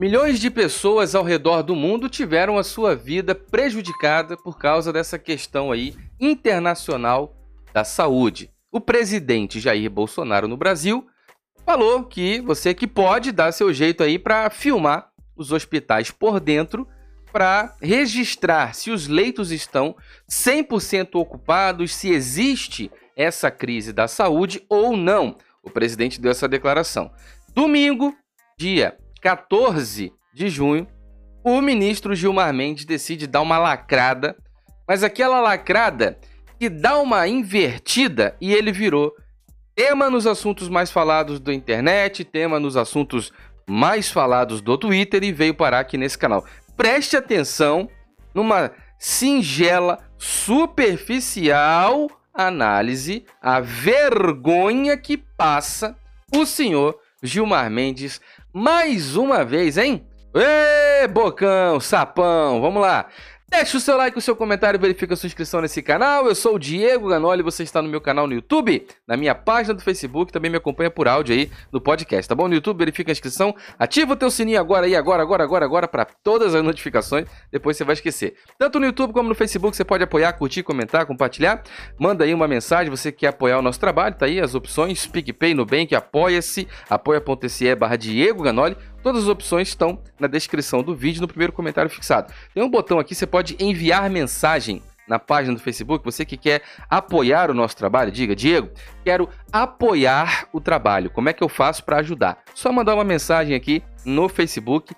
Milhões de pessoas ao redor do mundo tiveram a sua vida prejudicada por causa dessa questão aí internacional da saúde. O presidente Jair Bolsonaro no Brasil falou que você que pode dar seu jeito aí para filmar os hospitais por dentro para registrar se os leitos estão 100% ocupados, se existe essa crise da saúde ou não. O presidente deu essa declaração. Domingo, dia 14 de junho, o ministro Gilmar Mendes decide dar uma lacrada, mas aquela lacrada que dá uma invertida e ele virou tema nos assuntos mais falados da internet, tema nos assuntos mais falados do Twitter e veio parar aqui nesse canal. Preste atenção numa singela, superficial análise, a vergonha que passa o senhor Gilmar Mendes mais uma vez, hein? Ê, bocão, sapão, vamos lá. Deixe o seu like, o seu comentário, verifica a sua inscrição nesse canal. Eu sou o Diego Ganoli, você está no meu canal no YouTube, na minha página do Facebook, também me acompanha por áudio aí no podcast, tá bom? No YouTube, verifica a inscrição, ativa o teu sininho agora aí, agora, agora, agora, agora, para todas as notificações, depois você vai esquecer. Tanto no YouTube como no Facebook, você pode apoiar, curtir, comentar, compartilhar. Manda aí uma mensagem, você quer apoiar o nosso trabalho, tá aí as opções, PicPay, Nubank, apoia-se, apoia.se barra Diego Ganoli. Todas as opções estão na descrição do vídeo, no primeiro comentário fixado. Tem um botão aqui, você pode enviar mensagem na página do Facebook, você que quer apoiar o nosso trabalho, diga, Diego, quero apoiar o trabalho. Como é que eu faço para ajudar? Só mandar uma mensagem aqui no Facebook,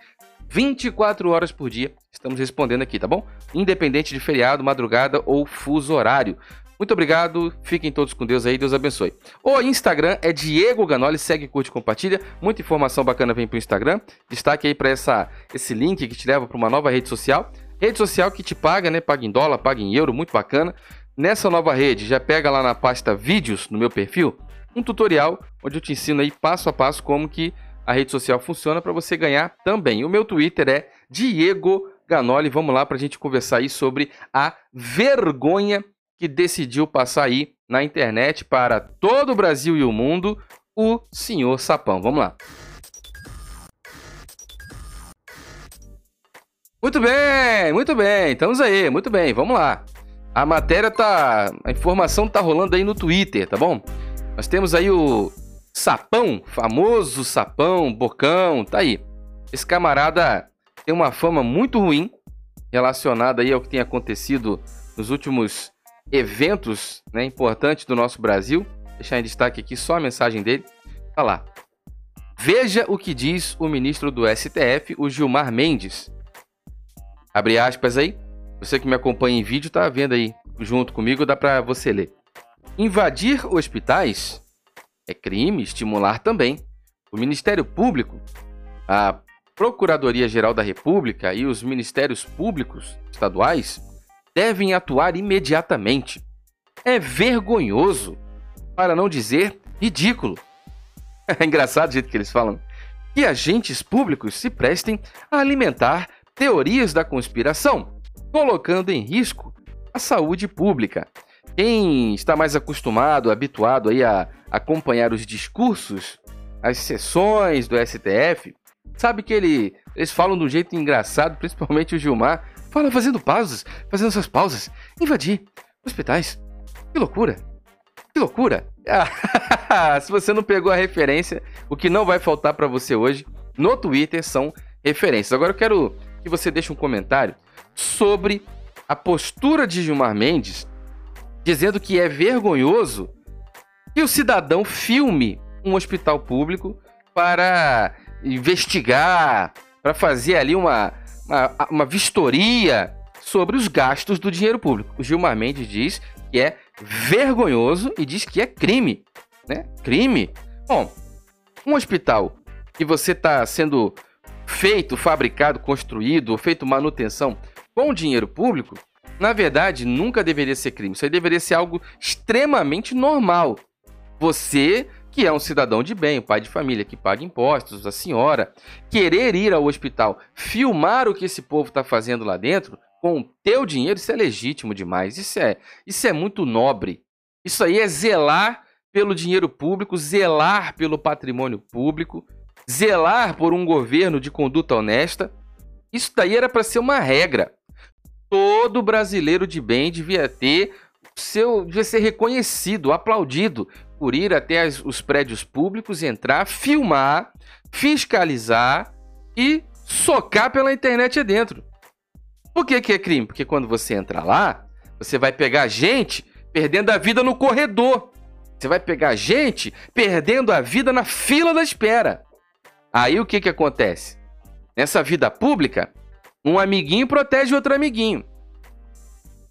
24 horas por dia. Estamos respondendo aqui, tá bom? Independente de feriado, madrugada ou fuso horário. Muito obrigado, fiquem todos com Deus aí, Deus abençoe. O Instagram é Diego Ganoli, segue, curte, compartilha. Muita informação bacana vem pro Instagram. Destaque aí para essa esse link que te leva para uma nova rede social. Rede social que te paga, né? Paga em dólar, paga em euro, muito bacana. Nessa nova rede, já pega lá na pasta vídeos no meu perfil, um tutorial onde eu te ensino aí passo a passo como que a rede social funciona para você ganhar também. O meu Twitter é Diego Ganoli. Vamos lá para a gente conversar aí sobre a vergonha que decidiu passar aí na internet para todo o Brasil e o mundo, o senhor Sapão. Vamos lá. Muito bem, muito bem, estamos aí, muito bem, vamos lá. A matéria tá. A informação tá rolando aí no Twitter, tá bom? Nós temos aí o Sapão, famoso Sapão, Bocão, tá aí. Esse camarada tem uma fama muito ruim relacionada aí ao que tem acontecido nos últimos eventos né, importantes do nosso Brasil. Deixar em destaque aqui só a mensagem dele. Tá lá. Veja o que diz o ministro do STF, o Gilmar Mendes. Abre aspas aí. Você que me acompanha em vídeo tá vendo aí junto comigo, dá para você ler. Invadir hospitais é crime, estimular também. O Ministério Público, a Procuradoria-Geral da República e os Ministérios Públicos estaduais devem atuar imediatamente. É vergonhoso, para não dizer ridículo. É engraçado o jeito que eles falam. Que agentes públicos se prestem a alimentar teorias da conspiração, colocando em risco a saúde pública. Quem está mais acostumado, habituado aí a acompanhar os discursos, as sessões do STF, sabe que ele, eles falam de um jeito engraçado, principalmente o Gilmar, Fala fazendo pausas, fazendo suas pausas. Invadir hospitais. Que loucura. Que loucura. Se você não pegou a referência, o que não vai faltar para você hoje no Twitter são referências. Agora eu quero que você deixe um comentário sobre a postura de Gilmar Mendes dizendo que é vergonhoso que o cidadão filme um hospital público para investigar, para fazer ali uma, uma, vistoria sobre os gastos do dinheiro público. O Gilmar Mendes diz que é vergonhoso e diz que é crime. Né? Crime? Bom, um hospital que você está sendo feito, fabricado, construído, feito manutenção com dinheiro público, na verdade, nunca deveria ser crime. Isso aí deveria ser algo extremamente normal. Você que é um cidadão de bem, pai de família que paga impostos, a senhora, querer ir ao hospital, filmar o que esse povo está fazendo lá dentro com o teu dinheiro, isso é legítimo demais. Isso é, isso é muito nobre. Isso aí é zelar pelo dinheiro público, zelar pelo patrimônio público. zelar por um governo de conduta honesta. Isso daí era para ser uma regra. Todo brasileiro de bem devia ter seu, devia ser reconhecido, aplaudido por ir até as, os prédios públicos, entrar, filmar, fiscalizar e socar pela internet adentro. Por que, que é crime? Porque quando você entra lá, você vai pegar gente perdendo a vida no corredor. Você vai pegar gente perdendo a vida na fila da espera. Aí o que, que acontece? Nessa vida pública, um amiguinho protege outro amiguinho.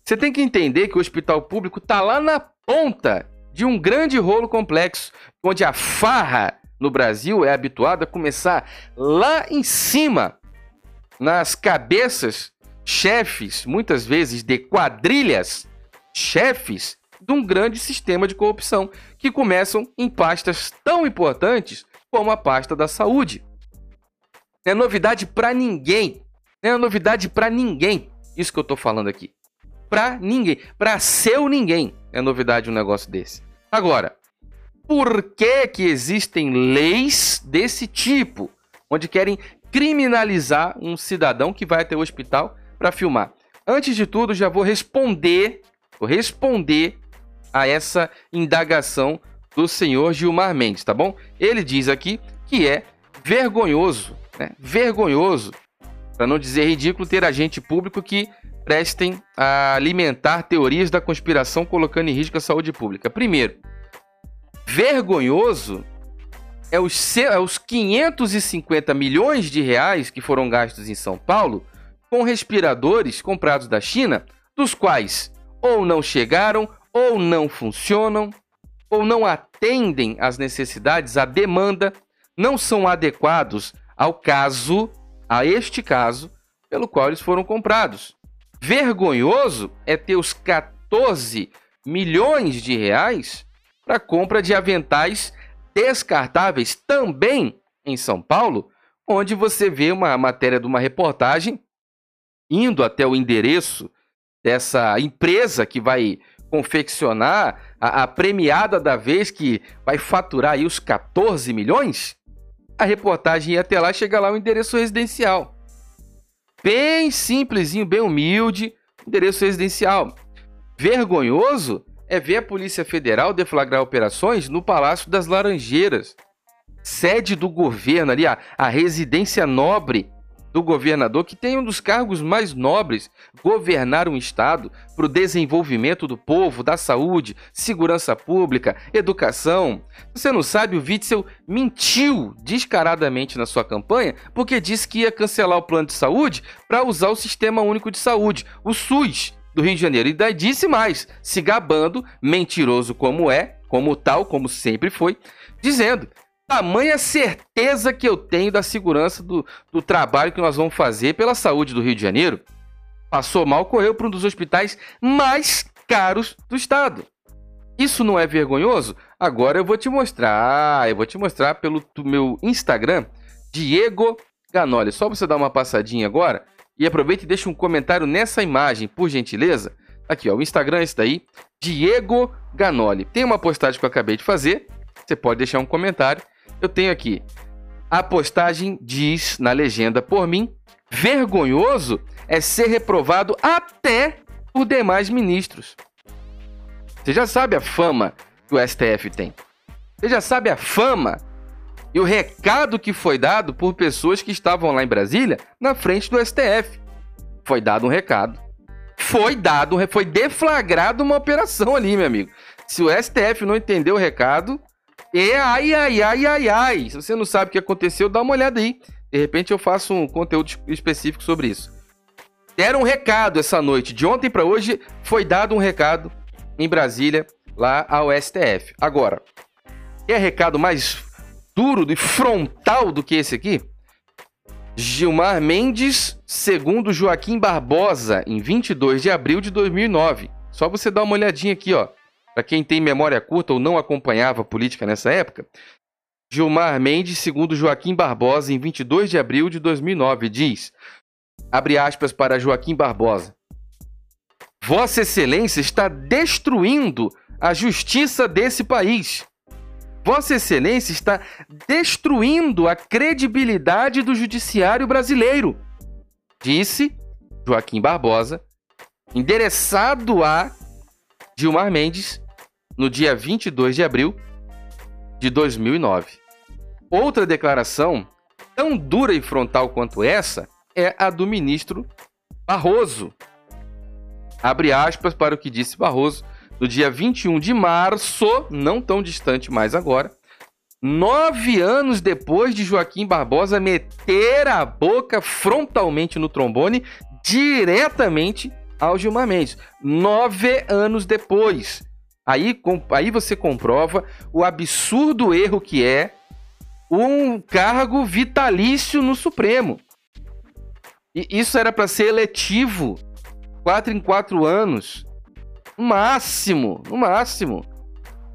Você tem que entender que o hospital público está lá na ponta de um grande rolo complexo, onde a farra no Brasil é habituada a começar lá em cima, nas cabeças chefes, muitas vezes de quadrilhas, chefes de um grande sistema de corrupção, que começam em pastas tão importantes como a pasta da saúde. Não é novidade para ninguém. Não é novidade para ninguém. Isso que eu estou falando aqui. Para ninguém. Para seu ninguém é novidade um negócio desse. Agora, por que que existem leis desse tipo, onde querem criminalizar um cidadão que vai até o hospital para filmar? Antes de tudo, já vou responder, vou responder a essa indagação do senhor Gilmar Mendes, tá bom? Ele diz aqui que é vergonhoso, né? Vergonhoso, para não dizer ridículo, ter agente público que prestem a alimentar teorias da conspiração colocando em risco a saúde pública. Primeiro, vergonhoso é os, é os 550 milhões de reais que foram gastos em São Paulo com respiradores comprados da China, dos quais ou não chegaram, ou não funcionam, ou não atendem às necessidades, à demanda, não são adequados ao caso, a este caso, pelo qual eles foram comprados. Vergonhoso é ter os 14 milhões de reais para compra de aventais descartáveis também em São Paulo, onde você vê uma matéria de uma reportagem indo até o endereço dessa empresa que vai confeccionar a, a, premiada da vez que vai faturar aí os 14 milhões, a reportagem ia até lá chega lá o endereço residencial. Bem simplesinho, bem humilde, endereço residencial. Vergonhoso é ver a Polícia Federal deflagrar operações no Palácio das Laranjeiras, sede do governo ali, a, a residência nobre do governador, que tem um dos cargos mais nobres, governar um estado para o desenvolvimento do povo, da saúde, segurança pública, educação. Você não sabe, o Witzel mentiu descaradamente na sua campanha porque disse que ia cancelar o plano de saúde para usar o Sistema Único de Saúde, o SUS, do Rio de Janeiro. E daí disse mais, se gabando, mentiroso como é, como tal, como sempre foi, dizendo tamanha certeza que eu tenho da segurança do, do trabalho que nós vamos fazer pela saúde do Rio de Janeiro. Passou mal, correu para um dos hospitais mais caros do estado. Isso não é vergonhoso? Agora eu vou te mostrar. Eu vou te mostrar pelo meu Instagram, Diego Ganoli. Só você dar uma passadinha agora e aproveita e deixa um comentário nessa imagem, por gentileza. Aqui, ó, o Instagram é esse daí, Diego Ganoli. Tem uma postagem que eu acabei de fazer. Você pode deixar um comentário eu tenho aqui. A postagem diz na legenda por mim: vergonhoso é ser reprovado até por demais ministros. Você já sabe a fama que o STF tem. Você já sabe a fama e o recado que foi dado por pessoas que estavam lá em Brasília na frente do STF. Foi dado um recado. Foi dado, foi deflagrado uma operação ali, meu amigo. Se o STF não entendeu o recado, é, ai, ai, ai, ai, ai. Se você não sabe o que aconteceu, dá uma olhada aí. De repente eu faço um conteúdo específico sobre isso. Deram um recado essa noite. De ontem para hoje foi dado um recado em Brasília, lá ao STF. Agora, é recado mais duro e frontal do que esse aqui? Gilmar Mendes, segundo Joaquim Barbosa, em 22 de abril de 2009. Só você dar uma olhadinha aqui, ó. Para quem tem memória curta ou não acompanhava a política nessa época, Gilmar Mendes, segundo Joaquim Barbosa, em 22 de abril de 2009, diz: abre aspas para Joaquim Barbosa. Vossa Excelência está destruindo a justiça desse país. Vossa Excelência está destruindo a credibilidade do judiciário brasileiro, disse Joaquim Barbosa, endereçado a Gilmar Mendes no dia 22 de abril de 2009. Outra declaração, tão dura e frontal quanto essa, é a do ministro Barroso. Abre aspas para o que disse Barroso no dia 21 de março, não tão distante mais agora, nove anos depois de Joaquim Barbosa meter a boca frontalmente no trombone, diretamente ao Gilmar Mendes. Nove anos depois. Aí, com, aí você comprova o absurdo erro que é um cargo vitalício no Supremo. E isso era para ser eletivo, quatro em quatro anos. No máximo, no máximo.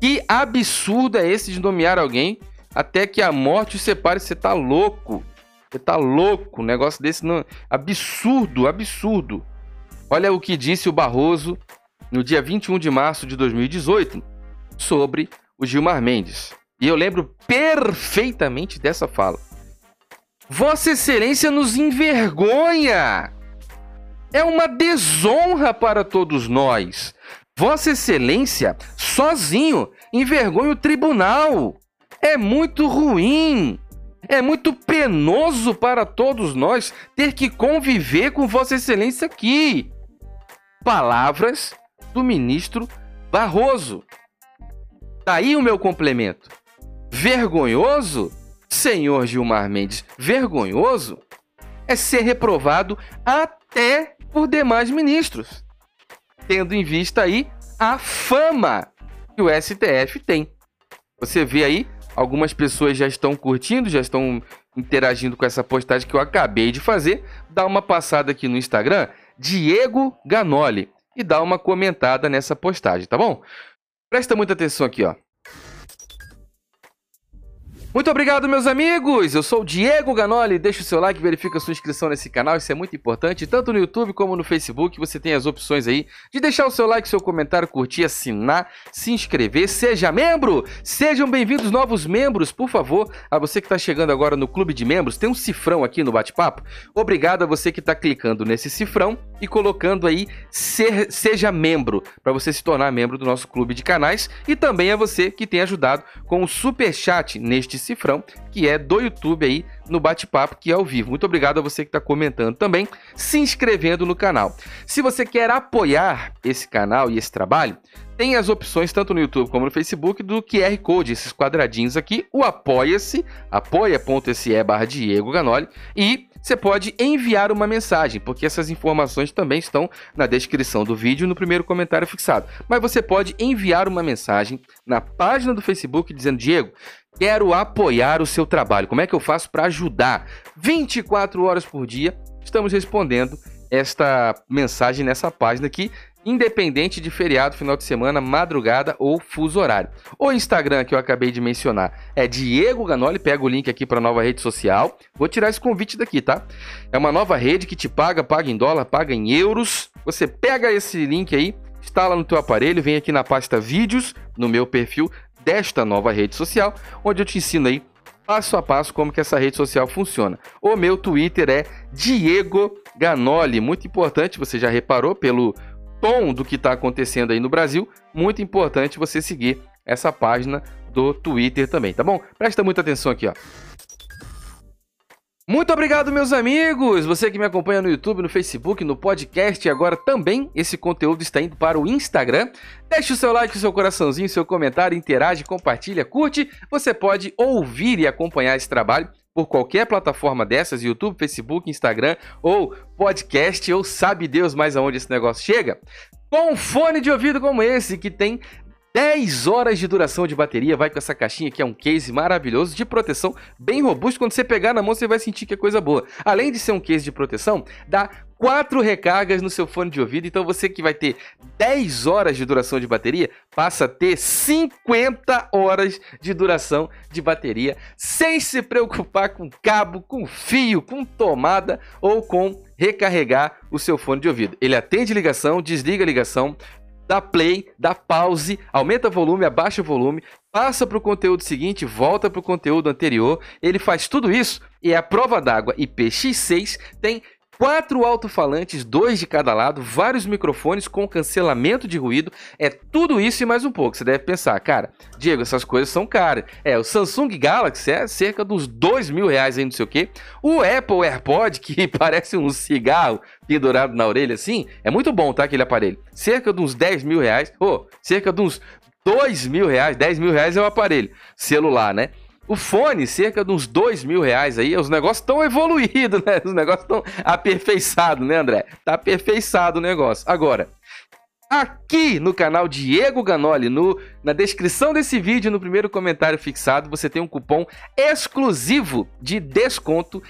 Que absurdo é esse de nomear alguém até que a morte o separe? Você tá louco. Você tá louco. Um negócio desse não. Absurdo, absurdo. Olha o que disse o Barroso no dia 21 de março de 2018 sobre o Gilmar Mendes. E eu lembro perfeitamente dessa fala. Vossa Excelência nos envergonha! É uma desonra para todos nós. Vossa Excelência, sozinho, envergonha o tribunal. É muito ruim. É muito penoso para todos nós ter que conviver com Vossa Excelência aqui. Palavras do ministro Barroso. Tá aí o meu complemento. Vergonhoso, senhor Gilmar Mendes, vergonhoso é ser reprovado até por demais ministros tendo em vista aí a fama que o STF tem. Você vê aí, algumas pessoas já estão curtindo, já estão interagindo com essa postagem que eu acabei de fazer. Dá uma passada aqui no Instagram, Diego Ganoli, e dá uma comentada nessa postagem, tá bom? Presta muita atenção aqui, ó. Muito obrigado, meus amigos! Eu sou o Diego Ganoli. Deixa o seu like, verifica a sua inscrição nesse canal, isso é muito importante. Tanto no YouTube como no Facebook, você tem as opções aí de deixar o seu like, seu comentário, curtir, assinar, se inscrever. Seja membro! Sejam bem-vindos novos membros, por favor. A você que está chegando agora no clube de membros, tem um cifrão aqui no bate-papo. Obrigado a você que está clicando nesse cifrão e colocando aí ser, seja membro, para você se tornar membro do nosso clube de canais. E também a você que tem ajudado com o super chat neste cifrão, que é do YouTube aí no bate-papo, que é ao vivo. Muito obrigado a você que está comentando também, se inscrevendo no canal. Se você quer apoiar esse canal e esse trabalho, tem as opções tanto no YouTube como no Facebook do QR Code, esses quadradinhos aqui, o apoia-se, apoia.se barra Diego Ganoli, e você pode enviar uma mensagem, porque essas informações também estão na descrição do vídeo no primeiro comentário fixado. Mas você pode enviar uma mensagem na página do Facebook dizendo: Diego, quero apoiar o seu trabalho. Como é que eu faço para ajudar? 24 horas por dia estamos respondendo esta mensagem nessa página aqui, independente de feriado, final de semana, madrugada ou fuso horário. O Instagram que eu acabei de mencionar é Diego Ganoli, pega o link aqui para nova rede social. Vou tirar esse convite daqui, tá? É uma nova rede que te paga, paga em dólar, paga em euros. Você pega esse link aí, instala no teu aparelho, vem aqui na pasta vídeos, no meu perfil, desta nova rede social, onde eu te ensino aí passo a passo como que essa rede social funciona. O meu Twitter é Diego Ganoli, muito importante, você já reparou pelo tom do que está acontecendo aí no Brasil, muito importante você seguir essa página do Twitter também, tá bom? Presta muita atenção aqui, ó. Muito obrigado, meus amigos! Você que me acompanha no YouTube, no Facebook, no podcast e agora também esse conteúdo está indo para o Instagram. Deixe o seu like, o seu coraçãozinho, seu comentário, interage, compartilha, curte. Você pode ouvir e acompanhar esse trabalho por qualquer plataforma dessas, YouTube, Facebook, Instagram ou podcast, ou sabe Deus mais aonde esse negócio chega. Com um fone de ouvido como esse, que tem 10 horas de duração de bateria, vai com essa caixinha que é um case maravilhoso de proteção, bem robusto. Quando você pegar na mão, você vai sentir que é coisa boa. Além de ser um case de proteção, dá quatro recargas no seu fone de ouvido. Então você que vai ter 10 horas de duração de bateria, passa a ter 50 horas de duração de bateria, sem se preocupar com cabo, com fio, com tomada ou com recarregar o seu fone de ouvido. Ele atende ligação, desliga ligação, dá play, dá pause, aumenta volume, abaixa volume, passa para o conteúdo seguinte, volta para o conteúdo anterior. Ele faz tudo isso e a prova d'água IPX6 tem quatro alto-falantes, dois de cada lado, vários microfones com cancelamento de ruído. É tudo isso e mais um pouco. Você deve pensar, cara, Diego, essas coisas são caras. É, o Samsung Galaxy é cerca dos dois mil reais aí, não sei o quê. O Apple AirPod, que parece um cigarro pendurado na orelha assim, é muito bom, tá? Aquele aparelho. Cerca de uns 10 mil reais, oh, cerca de uns 2 mil reais, 10 mil reais é o aparelho celular, né? O fone, cerca de uns dois mil reais aí, os negócios estão evoluídos, né? Os negócios estão aperfeiçados, né, André? Tá aperfeiçado o negócio. Agora, aqui no canal Diego Ganoli, no, na descrição desse vídeo, no primeiro comentário fixado, você tem um cupom exclusivo de desconto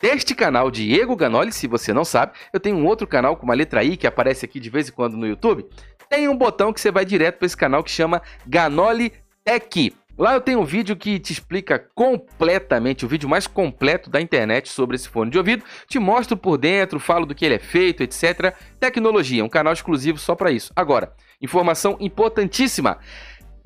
deste canal Diego Ganoli, se você não sabe, eu tenho um outro canal com uma letra I que aparece aqui de vez em quando no YouTube. Tem um botão que você vai direto para esse canal que chama Ganoli Tech. Lá eu tenho um vídeo que te explica completamente, o vídeo mais completo da internet sobre esse fone de ouvido. Te mostro por dentro, falo do que ele é feito, etc. Tecnologia, um canal exclusivo só para isso. Agora, informação importantíssima.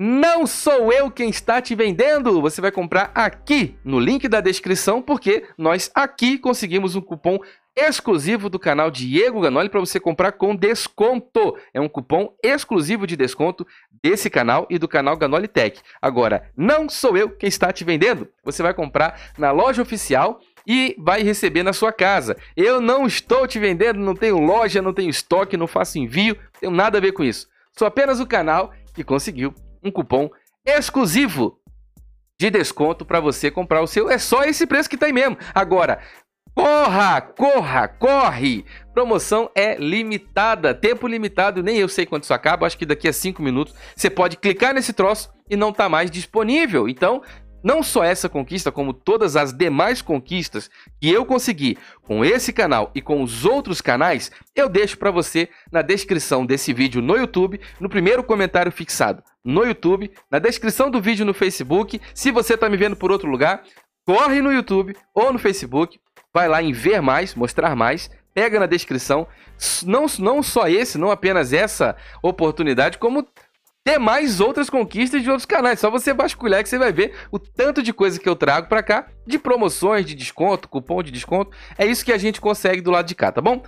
Não sou eu quem está te vendendo. Você vai comprar aqui no link da descrição, porque nós aqui conseguimos um cupom exclusivo do canal Diego Ganoli para você comprar com desconto. É um cupom exclusivo de desconto desse canal e do canal Ganoli Tech. Agora, não sou eu quem está te vendendo. Você vai comprar na loja oficial e vai receber na sua casa. Eu não estou te vendendo, não tenho loja, não tenho estoque, não faço envio, tenho nada a ver com isso. Sou apenas o canal que conseguiu um cupom exclusivo de desconto para você comprar o seu. É só esse preço que tem mesmo. Agora, Corra, corra, corre! Promoção é limitada, tempo limitado, nem eu sei quando isso acaba, acho que daqui a 5 minutos você pode clicar nesse troço e não tá mais disponível. Então, não só essa conquista, como todas as demais conquistas que eu consegui com esse canal e com os outros canais, eu deixo para você na descrição desse vídeo no YouTube, no primeiro comentário fixado no YouTube, na descrição do vídeo no Facebook. Se você está me vendo por outro lugar, corre no YouTube ou no Facebook, vai lá em ver mais, mostrar mais, pega na descrição. Não, não só esse, não apenas essa oportunidade, como ter mais outras conquistas de outros canais. Só você vasculhar que você vai ver o tanto de coisa que eu trago para cá, de promoções, de desconto, cupom de desconto. É isso que a gente consegue do lado de cá, tá bom?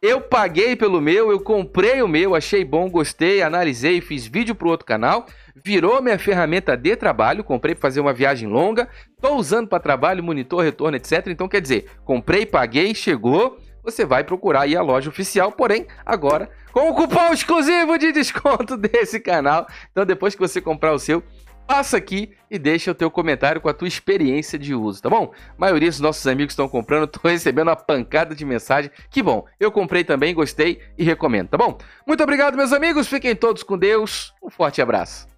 Eu paguei pelo meu, eu comprei o meu, achei bom, gostei, analisei, fiz vídeo pro outro canal, virou minha ferramenta de trabalho, comprei para fazer uma viagem longa, tô usando para trabalho, monitor, retorno, etc. Então quer dizer, comprei, paguei, chegou, você vai procurar aí a loja oficial, porém, agora com o cupom exclusivo de desconto desse canal. Então depois que você comprar o seu, passa aqui e deixa o teu comentário com a tua experiência de uso, tá bom? A maioria dos nossos amigos estão comprando, estou recebendo uma pancada de mensagem. Que bom, eu comprei também, gostei e recomendo, tá bom? Muito obrigado, meus amigos, fiquem todos com Deus, um forte abraço.